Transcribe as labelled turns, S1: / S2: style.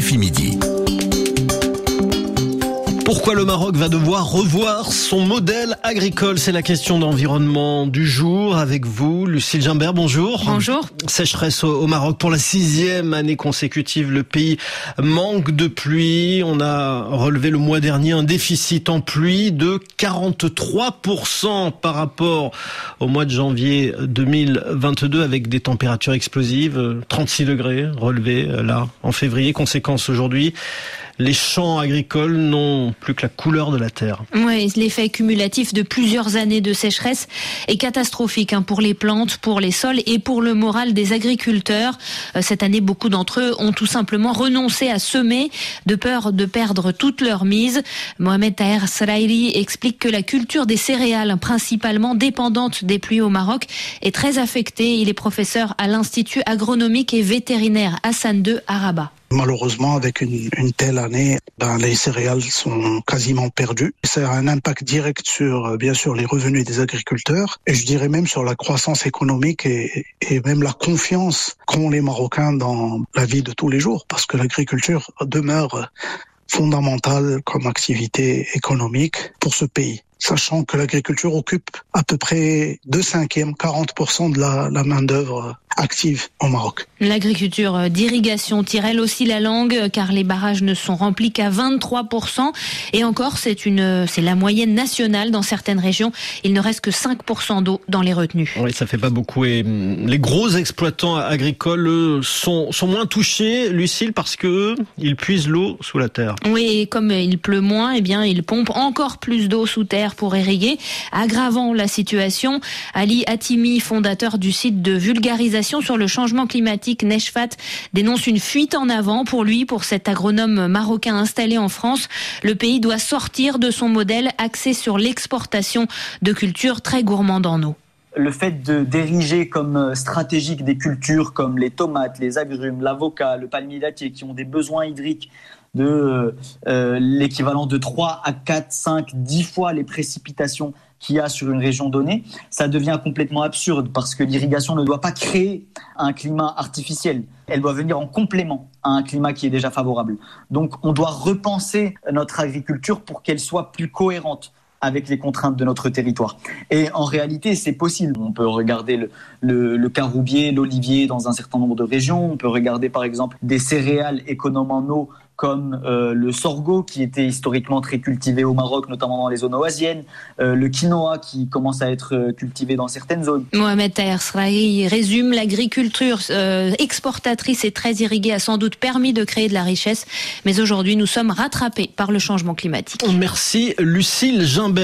S1: RFI Midi. Pourquoi le Maroc va devoir revoir son modèle agricole C'est la question d'environnement du jour avec vous, Lucille Gimbert. Bonjour.
S2: Bonjour.
S1: Sécheresse au Maroc pour la sixième année consécutive. Le pays manque de pluie. On a relevé le mois dernier un déficit en pluie de 43% par rapport au mois de janvier 2022 avec des températures explosives, 36 degrés relevés là en février. Conséquence aujourd'hui, les champs agricoles n'ont plus que la couleur de la terre.
S2: Oui, l'effet cumulatif de plusieurs années de sécheresse est catastrophique hein, pour les plantes, pour les sols et pour le moral des agriculteurs. Euh, cette année, beaucoup d'entre eux ont tout simplement renoncé à semer de peur de perdre toute leur mise. Mohamed Taher Sraili explique que la culture des céréales, principalement dépendante des pluies au Maroc, est très affectée. Il est professeur à l'Institut agronomique et vétérinaire Hassan II à Rabat.
S3: Malheureusement, avec une, une telle année, ben, les céréales sont quasiment perdues. Ça a un impact direct sur, euh, bien sûr, les revenus des agriculteurs et je dirais même sur la croissance économique et, et même la confiance qu'ont les Marocains dans la vie de tous les jours parce que l'agriculture demeure fondamentale comme activité économique pour ce pays sachant que l'agriculture occupe à peu près deux cinquièmes, 40% de la, la main-d'œuvre active au Maroc.
S2: L'agriculture d'irrigation tire elle aussi la langue car les barrages ne sont remplis qu'à 23% et encore c'est une c'est la moyenne nationale dans certaines régions. Il ne reste que 5% d'eau dans les retenues.
S1: Oui, ça fait pas beaucoup et hum, les gros exploitants agricoles sont sont moins touchés, Lucille, parce que ils puisent l'eau sous la terre.
S2: Oui, et comme il pleut moins, eh bien ils pompent encore plus d'eau sous terre pour irriguer, aggravant la situation. Ali Atimi, fondateur du site de vulgarisation sur le changement climatique Neshfat, dénonce une fuite en avant pour lui, pour cet agronome marocain installé en France. Le pays doit sortir de son modèle axé sur l'exportation de cultures très gourmandes en eau
S4: le fait d'ériger comme stratégique des cultures comme les tomates, les agrumes, l'avocat, le palmier dattier qui ont des besoins hydriques de euh, l'équivalent de 3 à 4, 5, 10 fois les précipitations qu'il y a sur une région donnée, ça devient complètement absurde parce que l'irrigation ne doit pas créer un climat artificiel. Elle doit venir en complément à un climat qui est déjà favorable. Donc on doit repenser notre agriculture pour qu'elle soit plus cohérente avec les contraintes de notre territoire. Et en réalité, c'est possible. On peut regarder le, caroubier, l'olivier dans un certain nombre de régions. On peut regarder par exemple des céréales économes en eau comme euh, le sorgho qui était historiquement très cultivé au Maroc, notamment dans les zones oasiennes, euh, le quinoa qui commence à être euh, cultivé dans certaines zones.
S2: Mohamed Taher résume l'agriculture euh, exportatrice et très irriguée a sans doute permis de créer de la richesse, mais aujourd'hui nous sommes rattrapés par le changement climatique.
S1: Merci Lucille Gimbert.